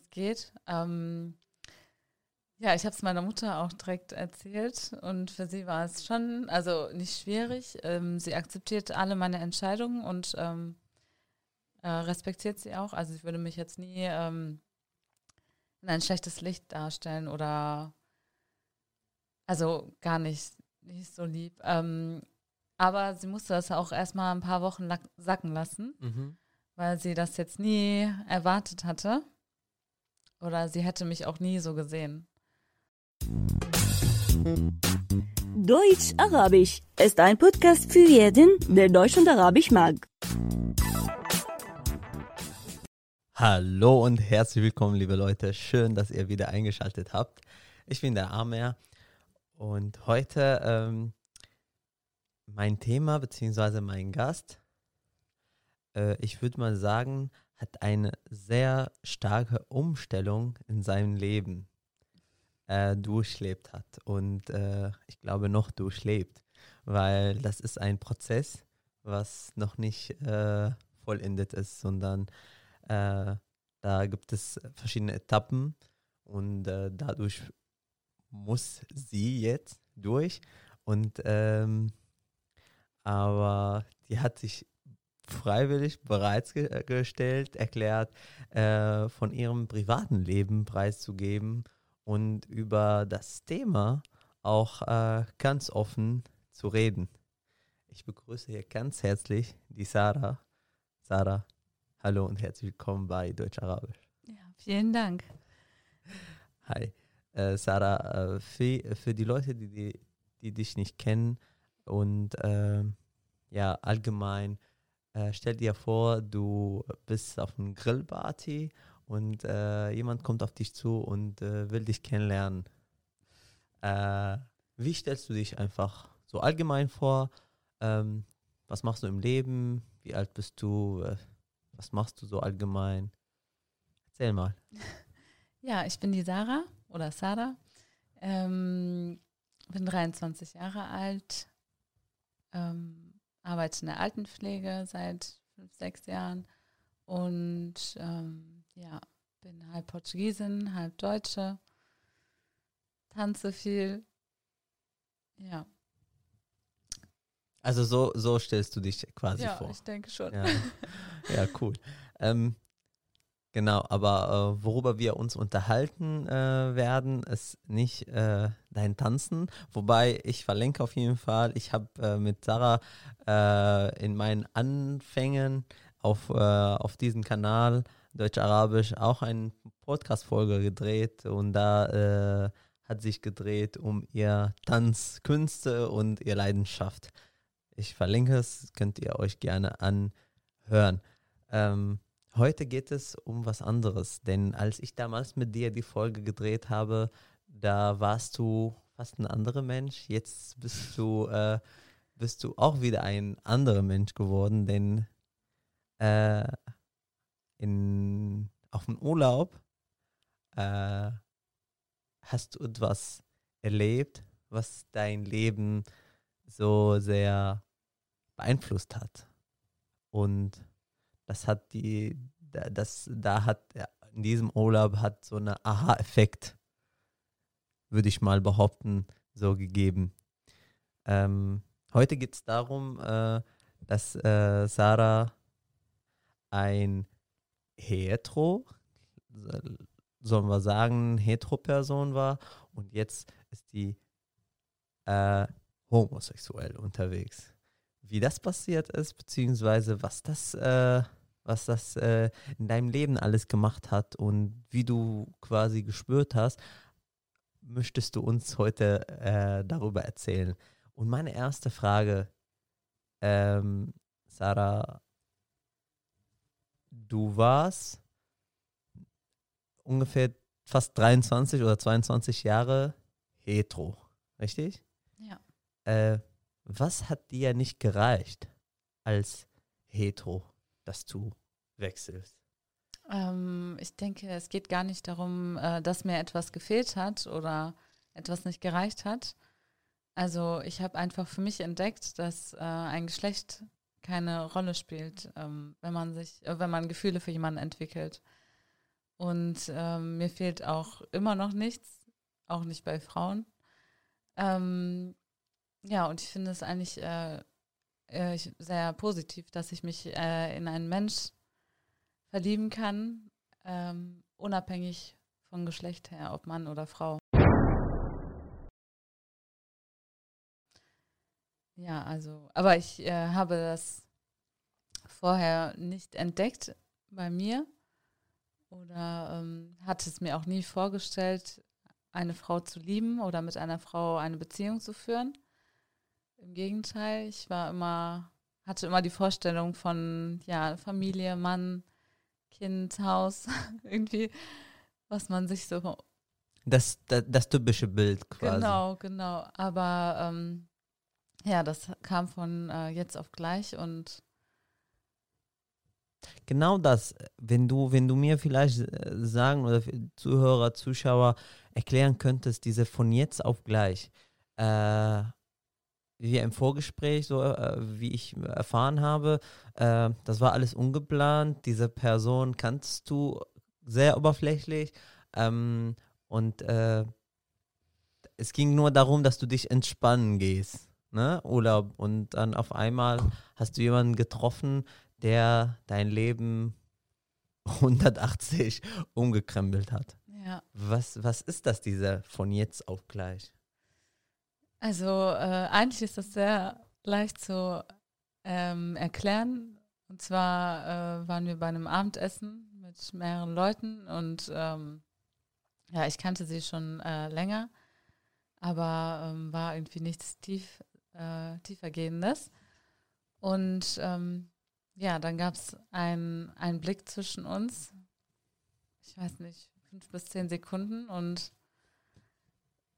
es geht. Ähm, ja, ich habe es meiner Mutter auch direkt erzählt und für sie war es schon, also nicht schwierig. Ähm, sie akzeptiert alle meine Entscheidungen und ähm, äh, respektiert sie auch. Also ich würde mich jetzt nie ähm, in ein schlechtes Licht darstellen oder also gar nicht, nicht so lieb. Ähm, aber sie musste das auch erstmal ein paar Wochen sacken lassen, mhm. weil sie das jetzt nie erwartet hatte. Oder sie hätte mich auch nie so gesehen. Deutsch-Arabisch ist ein Podcast für jeden, der Deutsch und Arabisch mag. Hallo und herzlich willkommen, liebe Leute. Schön, dass ihr wieder eingeschaltet habt. Ich bin der Amer und heute ähm, mein Thema bzw. mein Gast, äh, ich würde mal sagen, hat eine sehr starke Umstellung in seinem Leben äh, durchlebt hat und äh, ich glaube noch durchlebt, weil das ist ein Prozess, was noch nicht äh, vollendet ist, sondern äh, da gibt es verschiedene Etappen und äh, dadurch muss sie jetzt durch. Und ähm, aber die hat sich freiwillig bereitgestellt, erklärt, äh, von ihrem privaten Leben preiszugeben und über das Thema auch äh, ganz offen zu reden. Ich begrüße hier ganz herzlich die Sarah. Sarah, Hallo und herzlich willkommen bei Deutsch-Arabisch. Ja, vielen Dank. Hi. Äh, Sarah, äh, für, für die Leute, die, die, die dich nicht kennen und äh, ja, allgemein, äh, stell dir vor, du bist auf einem Grillparty und äh, jemand kommt auf dich zu und äh, will dich kennenlernen. wie stellst du dich einfach so allgemein vor? Ähm, was machst du im Leben? Wie alt bist du? Was machst du so allgemein? Erzähl mal. Ja, ich bin die Sarah oder Sarah. Ähm, bin 23 Jahre alt, ähm, arbeite in der Altenpflege seit fünf, sechs Jahren und ähm, ja, bin halb Portugiesin, halb Deutsche, tanze viel. Ja. Also so, so stellst du dich quasi ja, vor. Ja, ich denke schon. Ja, ja cool. Ähm, genau, aber äh, worüber wir uns unterhalten äh, werden, ist nicht äh, dein Tanzen. Wobei ich verlinke auf jeden Fall. Ich habe äh, mit Sarah äh, in meinen Anfängen auf, äh, auf diesem Kanal Deutsch-Arabisch auch eine Podcast-Folge gedreht und da hat sich gedreht um ihr Tanzkünste und ihr Leidenschaft. Ich verlinke es, könnt ihr euch gerne anhören. Ähm, heute geht es um was anderes, denn als ich damals mit dir die Folge gedreht habe, da warst du fast ein anderer Mensch. Jetzt bist du, äh, bist du auch wieder ein anderer Mensch geworden, denn äh, in, auf dem Urlaub äh, hast du etwas erlebt, was dein Leben so sehr beeinflusst hat. Und das hat die, das, da hat in diesem Urlaub hat so eine Aha-Effekt, würde ich mal behaupten, so gegeben. Ähm, heute geht es darum, äh, dass äh, Sarah ein Hetero, sollen wir sagen, Hetero-Person war und jetzt ist die äh, homosexuell unterwegs wie das passiert ist, beziehungsweise was das, äh, was das äh, in deinem Leben alles gemacht hat und wie du quasi gespürt hast, möchtest du uns heute äh, darüber erzählen. Und meine erste Frage, ähm, Sarah, du warst ungefähr fast 23 oder 22 Jahre hetero, richtig? Ja. Äh, was hat dir nicht gereicht als Hetero, dass du wechselst? Ähm, ich denke, es geht gar nicht darum, äh, dass mir etwas gefehlt hat oder etwas nicht gereicht hat. Also ich habe einfach für mich entdeckt, dass äh, ein Geschlecht keine Rolle spielt, ähm, wenn man sich, äh, wenn man Gefühle für jemanden entwickelt. Und ähm, mir fehlt auch immer noch nichts, auch nicht bei Frauen. Ähm, ja, und ich finde es eigentlich äh, äh, sehr positiv, dass ich mich äh, in einen Mensch verlieben kann, ähm, unabhängig von Geschlecht her, ob Mann oder Frau. Ja, also, aber ich äh, habe das vorher nicht entdeckt bei mir oder ähm, hatte es mir auch nie vorgestellt, eine Frau zu lieben oder mit einer Frau eine Beziehung zu führen. Im Gegenteil, ich war immer, hatte immer die Vorstellung von ja, Familie, Mann, Kind, Haus, irgendwie, was man sich so. Das, das, das typische Bild quasi. Genau, genau. Aber ähm, ja, das kam von äh, jetzt auf gleich und Genau das, wenn du, wenn du mir vielleicht äh, sagen oder Zuhörer, Zuschauer erklären könntest, diese von jetzt auf gleich, äh, wie im Vorgespräch, so äh, wie ich erfahren habe, äh, das war alles ungeplant. Diese Person kannst du sehr oberflächlich ähm, und äh, es ging nur darum, dass du dich entspannen gehst, ne? Urlaub und dann auf einmal hast du jemanden getroffen, der dein Leben 180 umgekrempelt hat. ja. Was, was ist das, dieser von jetzt auf gleich? Also äh, eigentlich ist das sehr leicht zu ähm, erklären. Und zwar äh, waren wir bei einem Abendessen mit mehreren Leuten und ähm, ja, ich kannte sie schon äh, länger, aber ähm, war irgendwie nichts tief, äh, tiefergehendes. Und ähm, ja, dann gab es ein, einen Blick zwischen uns. Ich weiß nicht, fünf bis zehn Sekunden und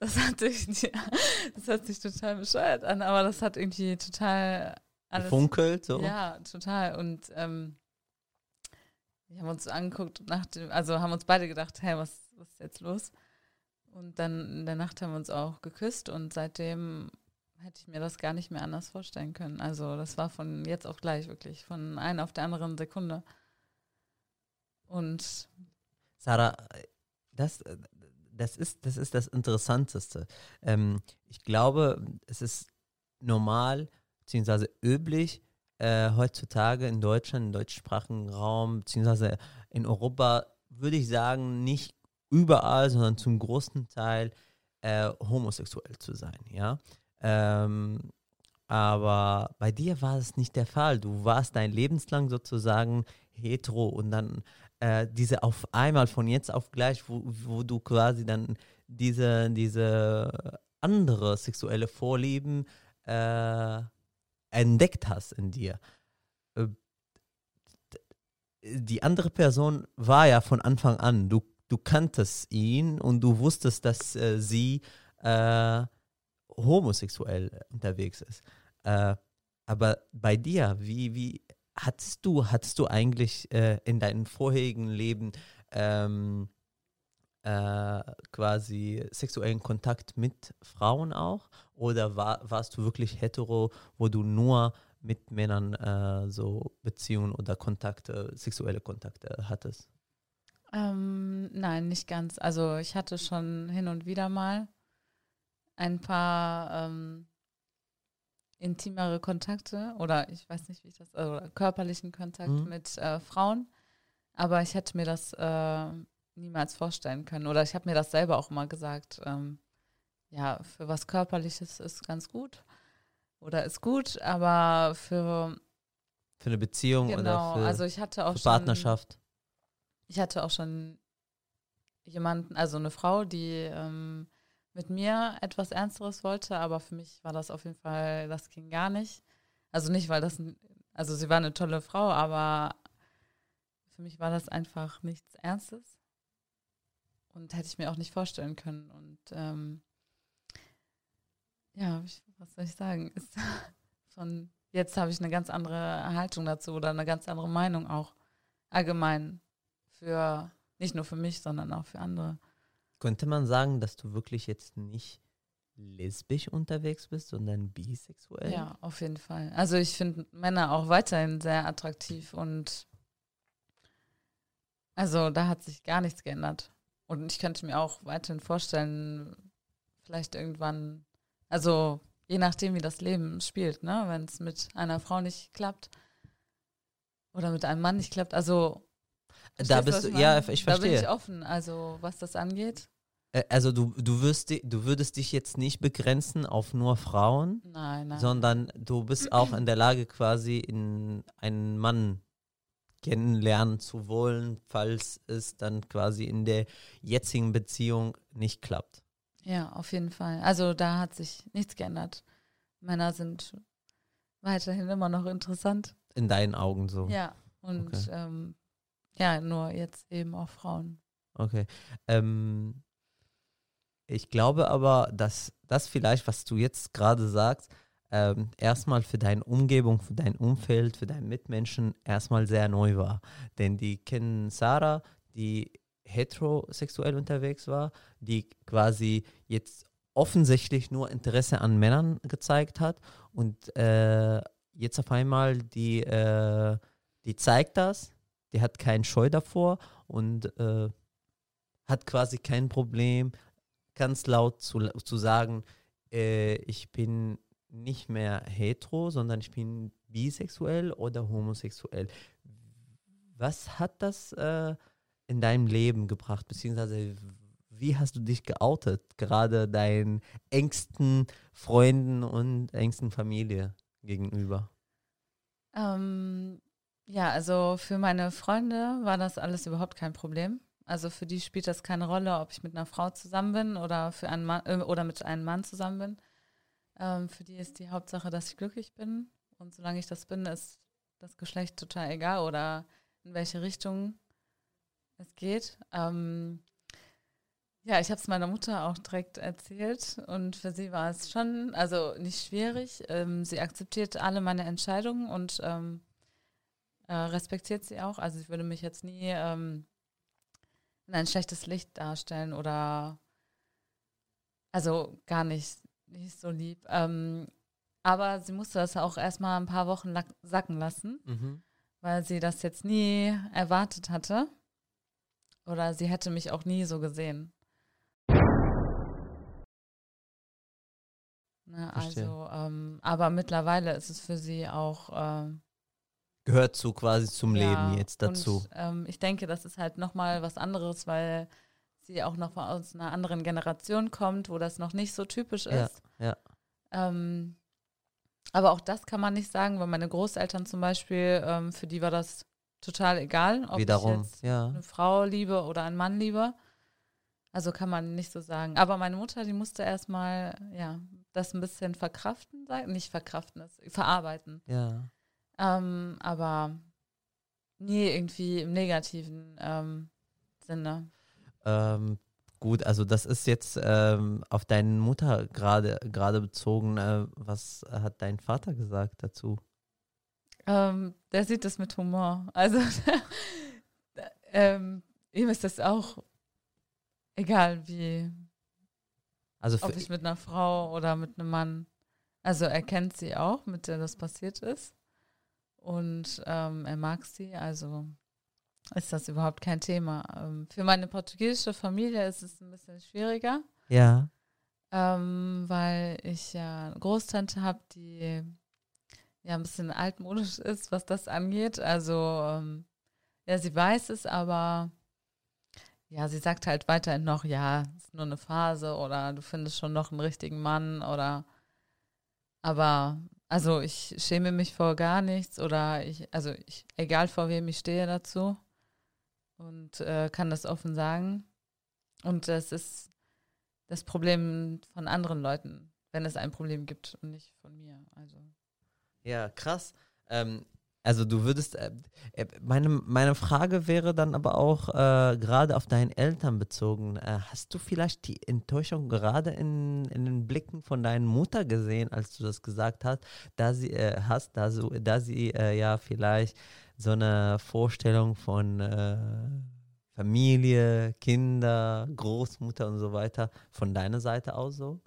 das hat sich, das hört sich total bescheuert an, aber das hat irgendwie total alles. Gefunkelt, so? Ja, total. Und ähm, wir haben uns angeguckt, nach dem, also haben uns beide gedacht, hey, was, was ist jetzt los? Und dann in der Nacht haben wir uns auch geküsst und seitdem hätte ich mir das gar nicht mehr anders vorstellen können. Also das war von jetzt auf gleich wirklich, von einer auf der anderen Sekunde. Und Sarah, das, das, ist, das ist das Interessanteste. Ähm, ich glaube, es ist normal bzw. üblich, äh, heutzutage in Deutschland, im deutschsprachigen Raum, beziehungsweise in Europa, würde ich sagen, nicht überall, sondern zum großen Teil äh, homosexuell zu sein, ja. Ähm, aber bei dir war es nicht der Fall. Du warst dein Lebenslang sozusagen hetero und dann äh, diese auf einmal von jetzt auf gleich, wo, wo du quasi dann diese, diese andere sexuelle Vorlieben äh, entdeckt hast in dir. Äh, die andere Person war ja von Anfang an. Du, du kanntest ihn und du wusstest, dass äh, sie äh, homosexuell unterwegs ist. Äh, aber bei dir, wie, wie hattest du, hattest du eigentlich äh, in deinem vorherigen Leben ähm, äh, quasi sexuellen Kontakt mit Frauen auch? Oder war, warst du wirklich hetero, wo du nur mit Männern äh, so Beziehungen oder Kontakte, sexuelle Kontakte hattest? ähm, nein, nicht ganz. Also ich hatte schon hin und wieder mal ein paar ähm, intimere Kontakte oder ich weiß nicht, wie ich das, also körperlichen Kontakt Mhm. mit äh, Frauen, aber ich hätte mir das äh, niemals vorstellen können oder ich habe mir das selber auch immer gesagt. Ähm, ja, für was Körperliches ist ganz gut oder ist gut, aber für Für eine Beziehung genau, oder für, also ich hatte auch für schon Partnerschaft? ich hatte auch schon jemanden, also eine Frau, die ähm, mit mir etwas Ernsteres wollte, aber für mich war das auf jeden Fall, das ging gar nicht. Also nicht, weil das, also sie war eine tolle Frau, aber für mich war das einfach nichts Ernstes. Und hätte ich mir auch nicht vorstellen können. Und ähm, ja, ich, was soll ich sagen? Ist von jetzt habe ich eine ganz andere Haltung dazu oder eine ganz andere Meinung auch allgemein für nicht nur für mich, sondern auch für andere. Könnte man sagen, dass du wirklich jetzt nicht lesbisch unterwegs bist, sondern bisexuell? Ja, auf jeden Fall. Also ich finde Männer auch weiterhin sehr attraktiv und Also da hat sich gar nichts geändert. Und ich könnte mir auch weiterhin vorstellen, vielleicht irgendwann, also je nachdem, wie das Leben spielt, ne? Wenn es mit einer Frau nicht klappt oder mit einem Mann nicht klappt. Also da bist du, ja, ich Da bin ich verstehe. offen, also was das angeht. Also du, du, wirst, du würdest dich jetzt nicht begrenzen auf nur Frauen, Nein, nein. sondern du bist auch in der Lage, quasi in einen Mann kennenlernen zu wollen, falls es dann quasi in der jetzigen Beziehung nicht klappt. Ja, auf jeden Fall. Also da hat sich nichts geändert. Männer sind weiterhin immer noch interessant. In deinen Augen so. Ja, und Okay. ähm, ja, nur jetzt eben auch Frauen. Okay. Ähm, ich glaube aber, dass das vielleicht, was du jetzt gerade sagst, ähm, erstmal für deine Umgebung, für dein Umfeld, für deine Mitmenschen erstmal sehr neu war. Denn die kennen Sarah, die heterosexuell unterwegs war, die quasi jetzt offensichtlich nur Interesse an Männern gezeigt hat und äh, jetzt auf einmal die, äh, die zeigt das, die hat keinen Scheu davor und äh, hat quasi kein Problem, ganz laut zu, zu sagen, äh, ich bin nicht mehr hetero, sondern ich bin bisexuell oder homosexuell. Was hat das äh, in deinem Leben gebracht, beziehungsweise wie hast du dich geoutet, gerade deinen engsten Freunden und engsten Familie gegenüber? Ähm, ja, also für meine Freunde war das alles überhaupt kein Problem. Also für die spielt das keine Rolle, ob ich mit einer Frau zusammen bin oder für einen Mann äh, oder mit einem Mann zusammen bin. Ähm, für die ist die Hauptsache, dass ich glücklich bin. Und solange ich das bin, ist das Geschlecht total egal oder in welche Richtung es geht. Ähm, ja, ich habe es meiner Mutter auch direkt erzählt und für sie war es schon, also nicht schwierig. Ähm, sie akzeptiert alle meine Entscheidungen und ähm, äh, respektiert sie auch. Also sie würde mich jetzt nie ähm, in ein schlechtes Licht darstellen oder also gar nicht, nicht so lieb. Ähm, aber sie musste das auch erstmal ein paar Wochen sacken lassen Mhm. weil sie das jetzt nie erwartet hatte. Oder sie hätte mich auch nie so gesehen. Ne, also, ähm, aber mittlerweile ist es für sie auch ähm, Gehört zu quasi zum ja, Leben jetzt dazu. Und, ähm, ich denke, das ist halt nochmal was anderes, weil sie auch noch aus einer anderen Generation kommt, wo das noch nicht so typisch Ja, ist. ja. Ähm, aber auch das kann man nicht sagen, weil meine Großeltern zum Beispiel, ähm, für die war das total egal, ob Wiederum, ich jetzt ja. eine Frau liebe oder einen Mann liebe. Also kann man nicht so sagen. Aber meine Mutter, die musste erstmal, ja, das ein bisschen verkraften, nicht verkraften, das verarbeiten. Ja. Ähm, aber nie irgendwie im negativen ähm, Sinne. Ähm, gut, also das ist jetzt ähm, auf deine Mutter gerade gerade bezogen. Äh, was hat dein Vater gesagt dazu? Ähm, der sieht das mit Humor. Also ähm, ihm ist das auch egal, wie, Also ob ich mit einer Frau oder mit einem Mann. Also er kennt sie auch, mit der das passiert ist. Und ähm, er mag sie, also ist das überhaupt kein Thema. Ähm, für meine portugiesische Familie ist es ein bisschen schwieriger, ja. ähm, weil ich ja eine Großtante habe, die ja ein bisschen altmodisch ist, was das angeht. Also ähm, ja, sie weiß es, aber ja, sie sagt halt weiterhin noch, ja, ist nur eine Phase oder du findest schon noch einen richtigen Mann oder aber also ich schäme mich vor gar nichts oder ich, also ich, egal vor wem ich stehe dazu und äh, kann das offen sagen. Und das ist das Problem von anderen Leuten, wenn es ein Problem gibt und nicht von mir. Also Ja, krass. Ähm, also du würdest, äh, äh, meine, meine Frage wäre dann aber auch äh, gerade auf deinen Eltern bezogen. Äh, hast du vielleicht die Enttäuschung gerade in, in den Blicken von deiner Mutter gesehen, als du das gesagt hast, da sie äh, hast, da, so, da sie äh, ja vielleicht so eine Vorstellung von Familie, Kinder, Großmutter und so weiter von deiner Seite aus so?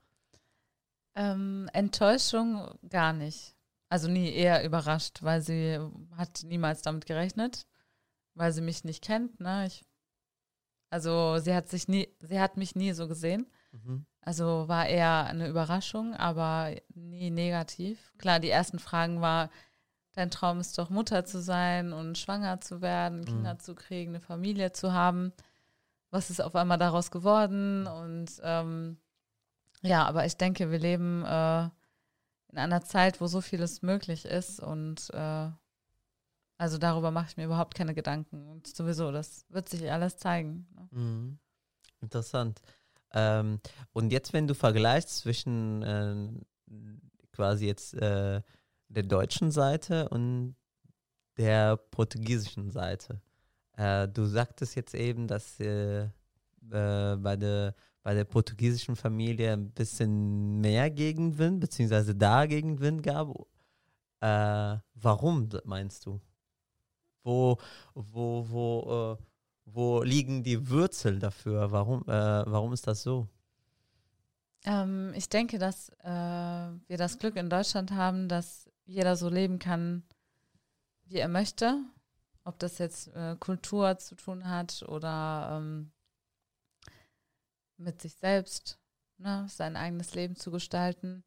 ähm, Enttäuschung gar nicht. Also nie eher überrascht, weil sie hat niemals damit gerechnet. weil sie mich nicht kennt. Ne? Ich, also sie hat sich nie, sie hat mich nie so gesehen. Mhm. Also war eher eine Überraschung, aber nie negativ. Klar, die ersten Fragen war, dein Traum ist doch Mutter zu sein und schwanger zu werden, mhm. Kinder zu kriegen, eine Familie zu haben. Was ist auf einmal daraus geworden? Und ähm, ja, aber ich denke, wir leben äh, in einer Zeit, wo so vieles möglich ist und äh, also darüber mache ich mir überhaupt keine Gedanken. Und sowieso, das wird sich alles zeigen. Ne? Mhm. Interessant. Ähm, und jetzt, wenn du vergleichst zwischen äh, quasi jetzt äh, der deutschen Seite und der portugiesischen Seite. Äh, du sagtest jetzt eben, dass äh, äh, bei, der, bei der portugiesischen Familie ein bisschen mehr Gegenwind, beziehungsweise da Gegenwind gab. Äh, warum meinst du? Wo, wo, wo, äh, wo liegen die Wurzeln dafür? Warum, äh, warum ist das so? Ähm, ich denke, dass äh, wir das Glück in Deutschland haben, dass jeder so leben kann, wie er möchte. Ob das jetzt äh, Kultur zu tun hat oder ähm, mit sich selbst, ne, sein eigenes Leben zu gestalten.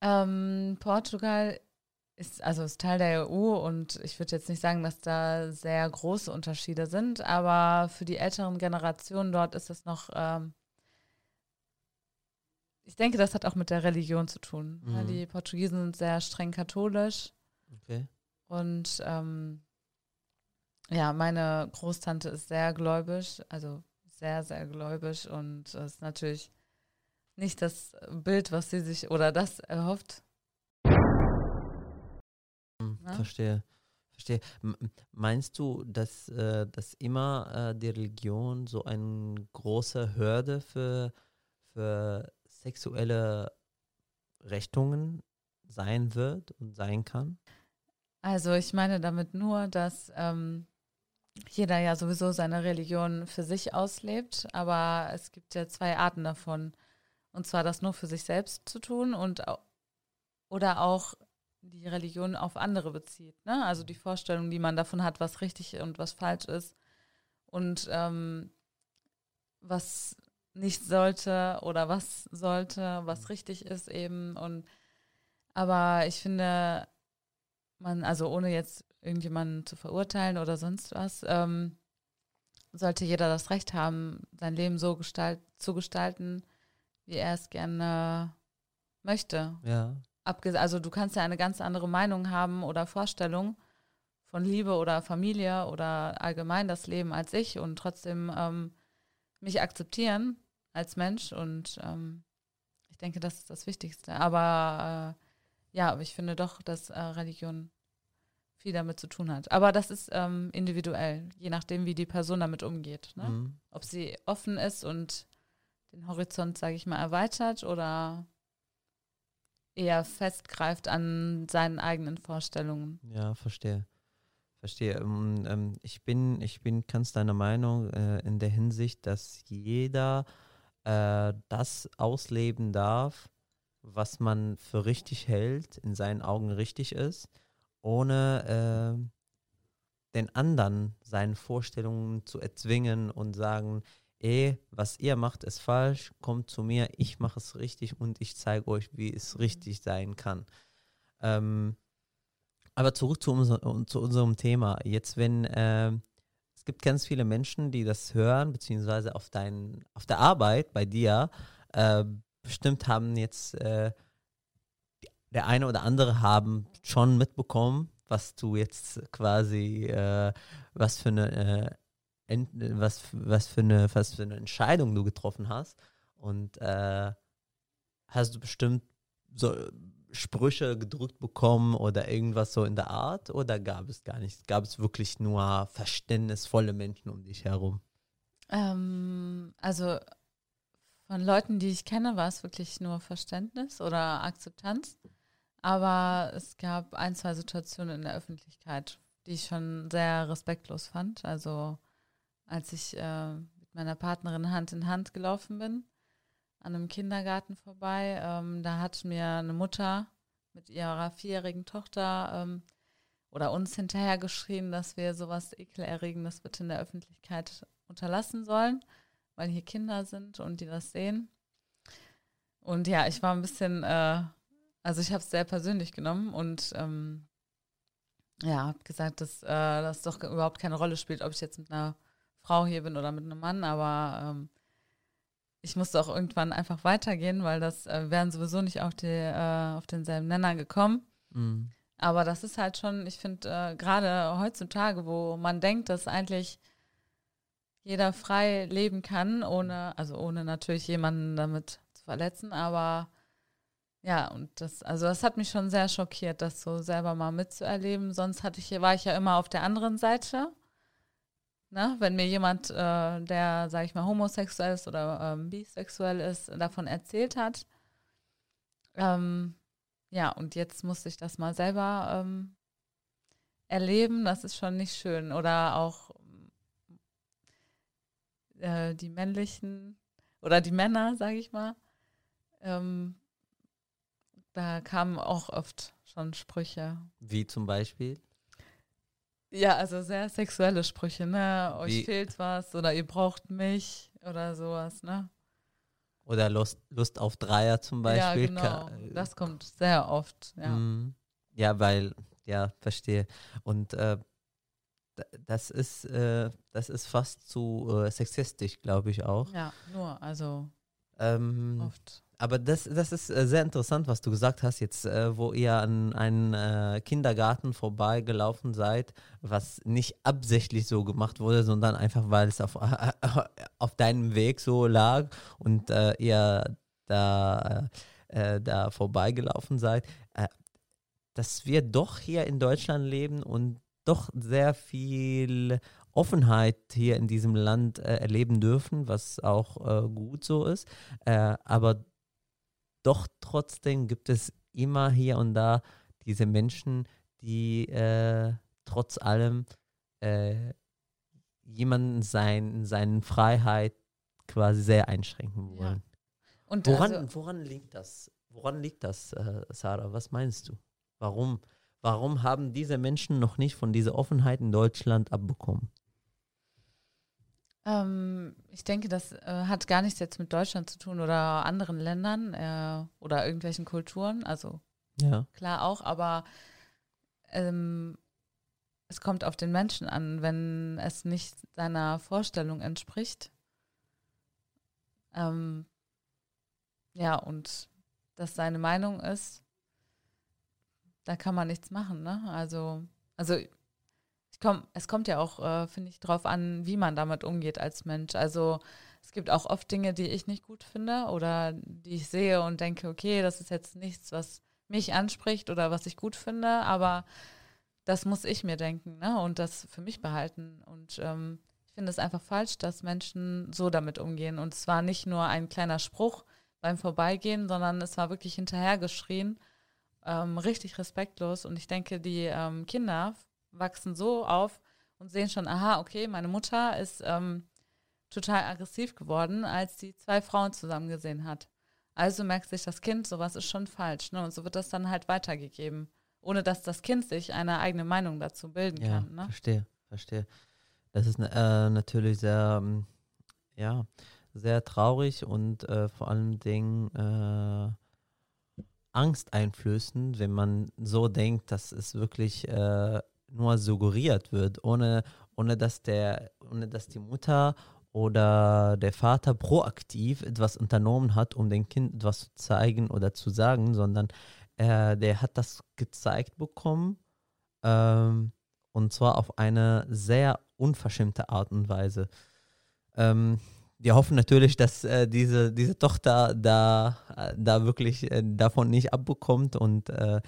Ähm, Portugal ist also ist Teil der EU und ich würde jetzt nicht sagen, dass da sehr große Unterschiede sind, aber für die älteren Generationen dort ist es noch, ähm, ich denke, das hat auch mit der Religion zu tun. Mhm. Die Portugiesen sind sehr streng katholisch. Okay. Und ähm, ja, meine Großtante ist sehr gläubig, also sehr, sehr gläubig und das ist natürlich nicht das Bild, was sie sich oder das erhofft, Ne? Verstehe. Verstehe. Meinst du, dass, äh, dass immer äh, die Religion so eine große Hürde für, für sexuelle Richtungen sein wird und sein kann? Also ich meine damit nur, dass ähm, jeder ja sowieso seine Religion für sich auslebt, aber es gibt ja zwei Arten davon. Und zwar das nur für sich selbst zu tun und oder auch die Religion auf andere bezieht. Ne? Also die Vorstellung, die man davon hat, was richtig und was falsch ist und ähm, was nicht sollte oder was sollte, was mhm. richtig ist eben. Und aber ich finde, man, also ohne jetzt irgendjemanden zu verurteilen oder sonst was, ähm, sollte jeder das Recht haben, sein Leben so gestalt, zu gestalten, wie er es gerne möchte. Ja also du kannst ja eine ganz andere Meinung haben oder Vorstellung von Liebe oder Familie oder allgemein das Leben als ich und trotzdem ähm, mich akzeptieren als Mensch und ähm, ich denke, das ist das Wichtigste. Aber äh, ja, ich finde doch, dass äh, Religion viel damit zu tun hat. Aber das ist ähm, individuell, je nachdem, wie die Person damit umgeht. Ne? Mhm. Ob sie offen ist und den Horizont, sage ich mal, erweitert oder eher festgreift an seinen eigenen Vorstellungen. Ja, verstehe. Verstehe. Ähm, ähm, ich bin, ich bin ganz deiner Meinung äh, in der Hinsicht, dass jeder äh, das ausleben darf, was man für richtig hält, in seinen Augen richtig ist, ohne äh, den anderen seinen Vorstellungen zu erzwingen und sagen, ey, was ihr macht, ist falsch, kommt zu mir, ich mache es richtig und ich zeige euch, wie es mhm. richtig sein kann. Ähm, aber zurück zu, unser, zu, unserem Thema. Jetzt, wenn äh, es gibt ganz viele Menschen, die das hören, beziehungsweise auf, dein, auf der Arbeit bei dir, äh, bestimmt haben jetzt äh, der eine oder andere haben schon mitbekommen, was du jetzt quasi, äh, was für eine äh, was, was, für eine, was für eine Entscheidung du getroffen hast. Und äh, hast du bestimmt so Sprüche gedrückt bekommen oder irgendwas so in der Art? Oder gab es gar nicht? Gab es wirklich nur verständnisvolle Menschen um dich herum? Ähm, also von Leuten, die ich kenne, war es wirklich nur Verständnis oder Akzeptanz. Aber es gab ein, zwei Situationen in der Öffentlichkeit, die ich schon sehr respektlos fand. Also als ich äh, mit meiner Partnerin Hand in Hand gelaufen bin, an einem Kindergarten vorbei. Ähm, da hat mir eine Mutter mit ihrer vierjährigen Tochter ähm, oder uns hinterhergeschrien, dass wir sowas Ekelerregendes bitte in der Öffentlichkeit unterlassen sollen, weil hier Kinder sind und die das sehen. Und ja, ich war ein bisschen, äh, also ich habe es sehr persönlich genommen und ähm, ja, habe gesagt, dass äh, das doch überhaupt keine Rolle spielt, ob ich jetzt mit einer Frau hier bin oder mit einem Mann, aber ähm, ich musste auch irgendwann einfach weitergehen, weil das äh, wären sowieso nicht auf, die, äh, auf denselben Nenner gekommen. Mhm. Aber das ist halt schon, ich finde, äh, gerade heutzutage, wo man denkt, dass eigentlich jeder frei leben kann, ohne, also ohne natürlich jemanden damit zu verletzen, aber ja, und das, also das hat mich schon sehr schockiert, das so selber mal mitzuerleben. Sonst hatte ich, war ich ja immer auf der anderen Seite. Ne? Wenn mir jemand, äh, der, sage ich mal, homosexuell ist oder ähm, bisexuell ist, davon erzählt hat. Ähm, ja, und jetzt musste ich das mal selber ähm, erleben. Das ist schon nicht schön. Oder auch äh, die männlichen oder die Männer, sage ich mal. Ähm, da kamen auch oft schon Sprüche. Wie zum Beispiel? Ja, also sehr sexuelle Sprüche, ne? Euch Wie? fehlt was oder ihr braucht mich oder sowas, ne? Oder Lust, Lust auf Dreier zum Beispiel. Ja, genau. Das kommt sehr oft, ja. Mhm. Ja, weil, ja, verstehe. Und äh, das ist, äh, das ist fast zu äh, sexistisch, glaube ich auch. Ja, nur, also ähm, oft. Aber das, das ist äh, sehr interessant, was du gesagt hast, jetzt, äh, wo ihr an einen äh, Kindergarten vorbeigelaufen seid, was nicht absichtlich so gemacht wurde, sondern einfach, weil es auf, auf deinem Weg so lag und äh, ihr da, äh, da vorbeigelaufen seid, äh, dass wir doch hier in Deutschland leben und doch sehr viel Offenheit hier in diesem Land erleben dürfen, was auch gut so ist. aber doch trotzdem gibt es immer hier und da diese Menschen, die äh, trotz allem äh, jemanden sein, seine Freiheit quasi sehr einschränken wollen. Ja. Woran, also, woran liegt das? Woran liegt das, äh, Sarah? Was meinst du? Warum? Warum haben diese Menschen noch nicht von dieser Offenheit in Deutschland abbekommen? Ähm, ich denke, das äh, hat gar nichts jetzt mit Deutschland zu tun oder anderen Ländern äh, oder irgendwelchen Kulturen. Also ja. klar auch, aber ähm, es kommt auf den Menschen an, wenn es nicht seiner Vorstellung entspricht. Ähm, ja, und das seine Meinung ist, da kann man nichts machen, ne? Also, also komm, es kommt ja auch, äh, finde ich, drauf an, wie man damit umgeht als Mensch. Also es gibt auch oft Dinge, die ich nicht gut finde oder die ich sehe und denke, okay, das ist jetzt nichts, was mich anspricht oder was ich gut finde, aber das muss ich mir denken ne? und das für mich behalten. Und ähm, ich finde es einfach falsch, dass Menschen so damit umgehen. Und es war nicht nur ein kleiner Spruch beim Vorbeigehen, sondern es war wirklich hinterhergeschrien, ähm, richtig respektlos. Und ich denke, die ähm, Kinder wachsen so auf und sehen schon, aha, okay, meine Mutter ist ähm, total aggressiv geworden, als sie zwei Frauen zusammen gesehen hat. Also merkt sich das Kind, sowas ist schon falsch. Ne? Und so wird das dann halt weitergegeben, ohne dass das Kind sich eine eigene Meinung dazu bilden ja, kann. Ne? Verstehe, verstehe. Das ist äh, natürlich sehr, ähm, ja, sehr traurig und äh, vor allen Dingen äh, angsteinflößend, wenn man so denkt, dass es wirklich äh, nur suggeriert wird, ohne, ohne, dass der, ohne dass die Mutter oder der Vater proaktiv etwas unternommen hat, um dem Kind etwas zu zeigen oder zu sagen, sondern äh, der hat das gezeigt bekommen ähm, und zwar auf eine sehr unverschämte Art und Weise. Ähm, wir hoffen natürlich, dass äh, diese, diese Tochter da, äh, da wirklich äh, davon nicht abbekommt und äh,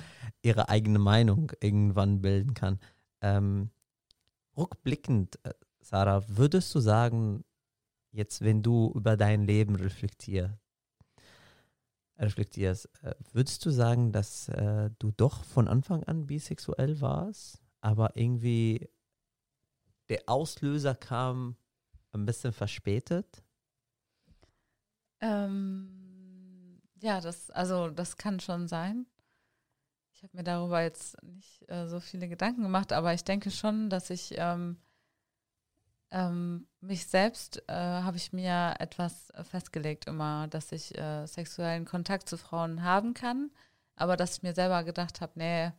ihre eigene Meinung irgendwann bilden kann. Ähm, rückblickend, äh, Sarah, würdest du sagen, jetzt wenn du über dein Leben reflektierst, reflektierst äh, würdest du sagen, dass du doch von Anfang an bisexuell warst, aber irgendwie der Auslöser kam ein bisschen verspätet? Ähm, ja, das, also das kann schon sein. ich habe mir darüber jetzt nicht äh, so viele Gedanken gemacht, aber ich denke schon, dass ich ähm, ähm, mich selbst äh, habe ich mir etwas festgelegt immer, dass ich äh, sexuellen Kontakt zu Frauen haben kann, aber dass ich mir selber gedacht habe, nee,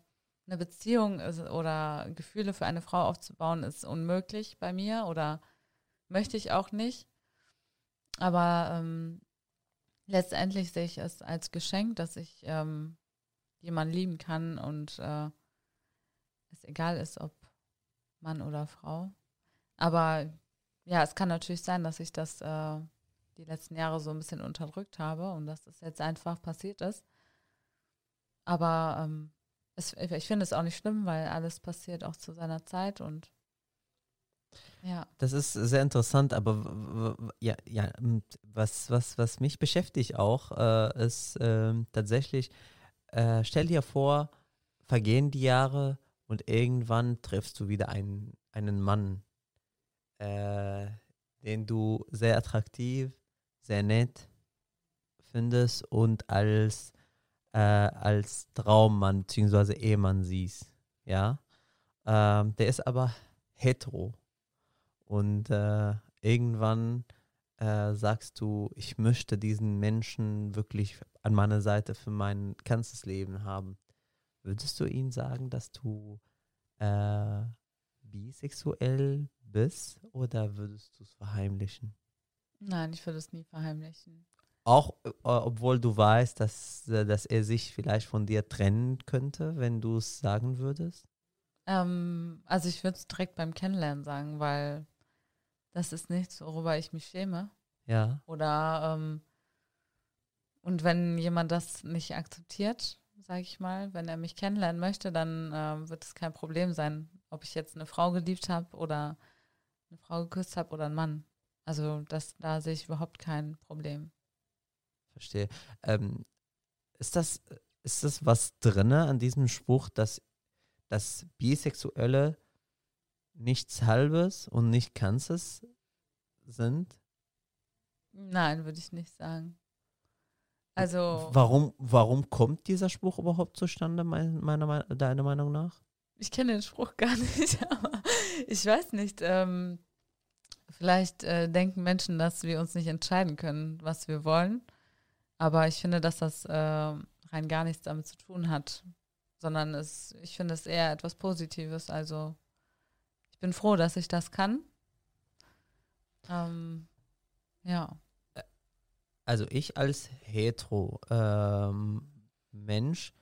eine Beziehung ist, oder Gefühle für eine Frau aufzubauen ist unmöglich bei mir oder möchte ich auch nicht. Aber ähm, letztendlich sehe ich es als Geschenk, dass ich ähm, jemanden lieben kann und äh, es egal ist, ob Mann oder Frau. Aber ja, es kann natürlich sein, dass ich das äh, die letzten Jahre so ein bisschen unterdrückt habe und dass das jetzt einfach passiert ist. Aber ähm, es, ich finde es auch nicht schlimm, weil alles passiert auch zu seiner Zeit und ja. Das ist sehr interessant, aber ja, ja, was, was, was mich beschäftigt auch, äh, ist äh, tatsächlich, äh, stell dir vor, vergehen die Jahre und irgendwann triffst du wieder einen, einen Mann, äh, den du sehr attraktiv, sehr nett findest und als, äh, als Traummann bzw. Ehemann siehst. Ja, ähm, der ist aber hetero und äh, irgendwann äh, sagst du, ich möchte diesen Menschen wirklich an meiner Seite für mein ganzes Leben haben. Würdest du ihm sagen, dass du äh, bisexuell bist oder würdest du es verheimlichen? Nein, ich würde es nie verheimlichen. Auch äh, obwohl du weißt, dass, äh, dass er sich vielleicht von dir trennen könnte, wenn du es sagen würdest? Ähm, also ich würde es direkt beim Kennenlernen sagen, weil das ist nichts, worüber ich mich schäme. Ja. Oder ähm, und wenn jemand das nicht akzeptiert, sage ich mal, wenn er mich kennenlernen möchte, dann äh, wird es kein Problem sein, ob ich jetzt eine Frau geliebt habe oder eine Frau geküsst habe oder einen Mann. Also das, da sehe ich überhaupt kein Problem. Verstehe. Ähm, ist das, ist das was drinne an diesem Spruch, dass, dass Bisexuelle nichts Halbes und nicht Ganzes sind? Nein, würde ich nicht sagen. Also. Warum, warum kommt dieser Spruch überhaupt zustande, meiner, deiner Meinung nach? Ich kenne den Spruch gar nicht, aber ich weiß nicht. Ähm, vielleicht äh, denken Menschen, dass wir uns nicht entscheiden können, was wir wollen. Aber ich finde, dass das äh, rein gar nichts damit zu tun hat. Sondern es, ich finde es eher etwas Positives. Also bin froh, dass ich das kann. Ähm, ja. Also ich als hetero ähm, Mensch,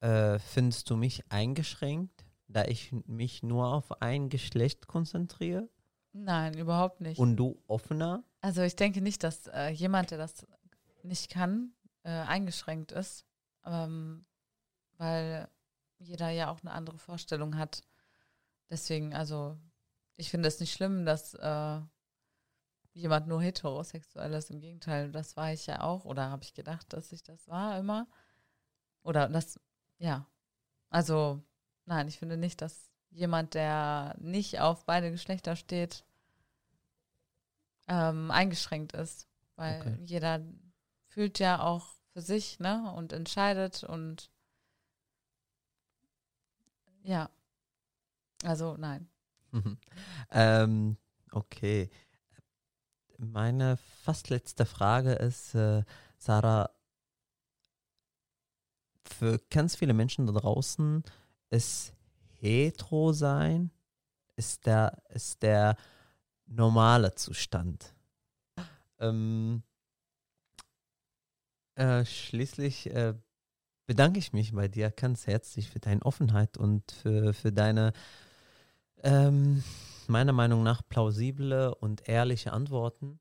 äh, findest du mich eingeschränkt, da ich mich nur auf ein Geschlecht konzentriere? Nein, überhaupt nicht. Und du offener? Also ich denke nicht, dass äh, jemand, der das nicht kann, äh, eingeschränkt ist, ähm, weil jeder ja auch eine andere Vorstellung hat. Deswegen, also ich finde es nicht schlimm, dass äh, jemand nur heterosexuell ist. Im Gegenteil, das war ich ja auch. Oder habe ich gedacht, dass ich das war immer? Oder das, ja. Also, nein, ich finde nicht, dass jemand, der nicht auf beide Geschlechter steht, ähm, eingeschränkt ist. Weil okay. jeder fühlt ja auch für sich, ne? Und entscheidet und ja. Also nein. ähm, okay meine fast letzte Frage ist, äh, Sarah, für ganz viele Menschen da draußen ist hetero sein, ist der, ist der normale Zustand. Ähm, äh, schließlich äh, bedanke ich mich bei dir ganz herzlich für deine Offenheit und für, für deine ähm, meiner Meinung nach plausible und ehrliche Antworten.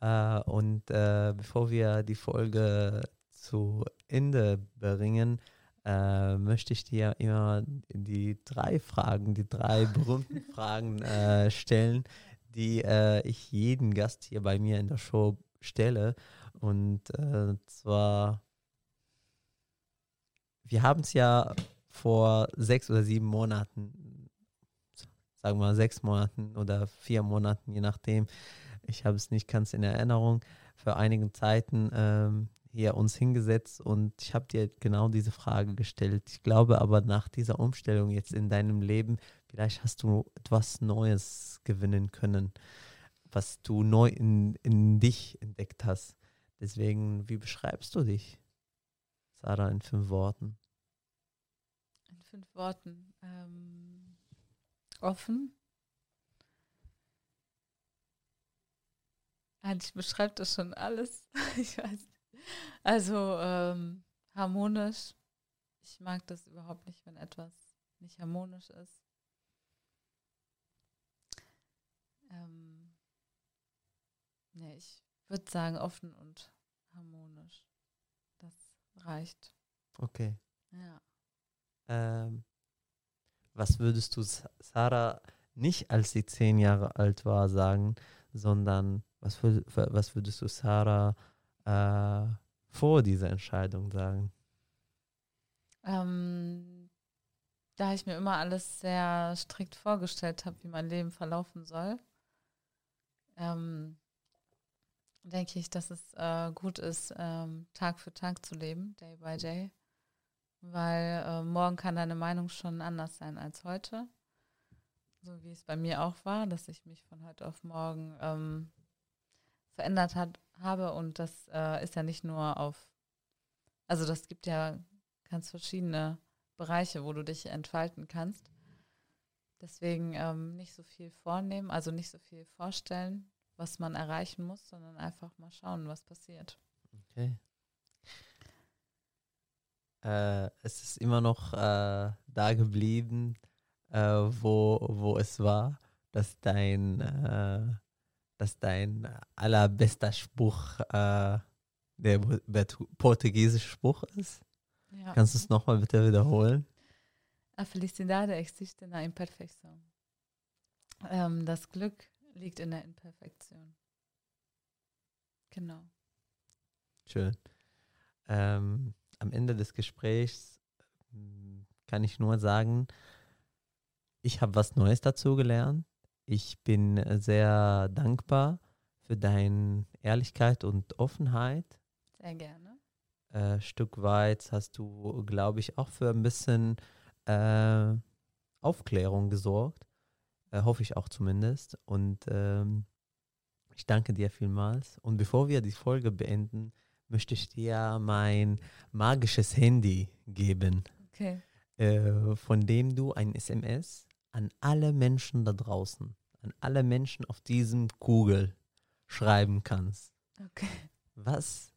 Äh, und äh, bevor wir die Folge zu Ende bringen, äh, möchte ich dir immer die drei Fragen, die drei berühmten Fragen äh, stellen, die äh, ich jeden Gast hier bei mir in der Show stelle. Und äh, zwar, wir haben es ja vor sechs oder sieben Monaten sagen wir mal, sechs Monaten oder vier Monaten, je nachdem. Ich habe es nicht ganz in Erinnerung. Für einige Zeiten ähm, hier uns hingesetzt und ich habe dir genau diese Frage gestellt. Ich glaube aber nach dieser Umstellung jetzt in deinem Leben, vielleicht hast du etwas Neues gewinnen können, was du neu in, in dich entdeckt hast. Deswegen, wie beschreibst du dich, Sarah, in fünf Worten? In fünf Worten. Ähm, offen. Eigentlich beschreibt das schon alles. ich weiß also ähm, harmonisch. Ich mag das überhaupt nicht, wenn etwas nicht harmonisch ist. Ähm, nee, ich würde sagen offen und harmonisch. Das reicht. Okay. Ja. Ähm, was würdest du Sarah nicht als sie zehn Jahre alt war sagen, sondern was, was würdest du Sarah äh, vor dieser Entscheidung sagen? Ähm, da ich mir immer alles sehr strikt vorgestellt habe, wie mein Leben verlaufen soll, ähm, denke ich, dass es äh, gut ist, ähm, Tag für Tag zu leben, Day by Day. Weil äh, morgen kann deine Meinung schon anders sein als heute. So wie es bei mir auch war, dass ich mich von heute auf morgen ähm, verändert hat, habe. Und das äh, ist ja nicht nur auf, also das gibt ja ganz verschiedene Bereiche, wo du dich entfalten kannst. Deswegen ähm, nicht so viel vornehmen, also nicht so viel vorstellen, was man erreichen muss, sondern einfach mal schauen, was passiert. Okay. Äh, es ist immer noch äh, da geblieben, äh, wo, wo es war, dass dein äh, dass dein allerbester Spruch äh, der portugiesische Spruch ist. Ja. Kannst du es nochmal bitte wiederholen? A felicidade existe na imperfeição. Ähm, das Glück liegt in der Imperfektion. Genau. Schön. Ähm, am Ende des Gesprächs hm, kann ich nur sagen, ich habe was Neues dazu gelernt. Ich bin sehr dankbar für deine Ehrlichkeit und Offenheit. Sehr gerne. Äh, Stück weit hast du, glaube ich, auch für ein bisschen äh, Aufklärung gesorgt. Äh, hoffe ich auch zumindest. Und ähm, ich danke dir vielmals. Und bevor wir die Folge beenden, möchte ich dir mein magisches Handy geben. Okay. Äh, von dem du ein SMS an alle Menschen da draußen, an alle Menschen auf diesem Google schreiben kannst. Okay. Was,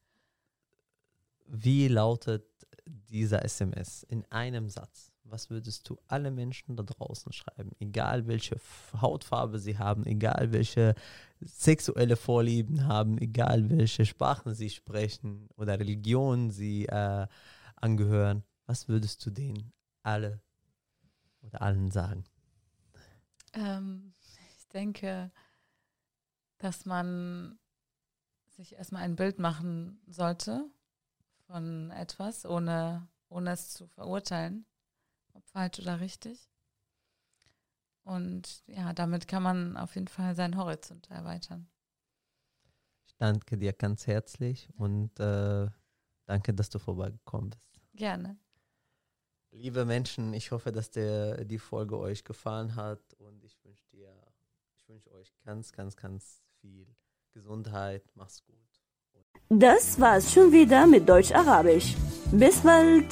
wie lautet dieser SMS in einem Satz? Was würdest du alle Menschen da draußen schreiben? Egal welche Hautfarbe sie haben, egal welche sexuelle Vorlieben haben, egal welche Sprachen sie sprechen oder Religionen sie äh, angehören. Was würdest du denen alle oder allen sagen? Ähm, ich denke, dass man sich erstmal ein Bild machen sollte von etwas, ohne, ohne es zu verurteilen, ob falsch oder richtig. Und ja, damit kann man auf jeden Fall seinen Horizont erweitern. Ich danke dir ganz herzlich und äh, danke, dass du vorbeigekommen bist. Gerne. Liebe Menschen, ich hoffe, dass der, die Folge euch gefallen hat und ich wünsche dir, ich wünsche euch ganz, ganz, ganz viel Gesundheit. Mach's gut. Das war's schon wieder mit Deutsch-Arabisch. Bis bald.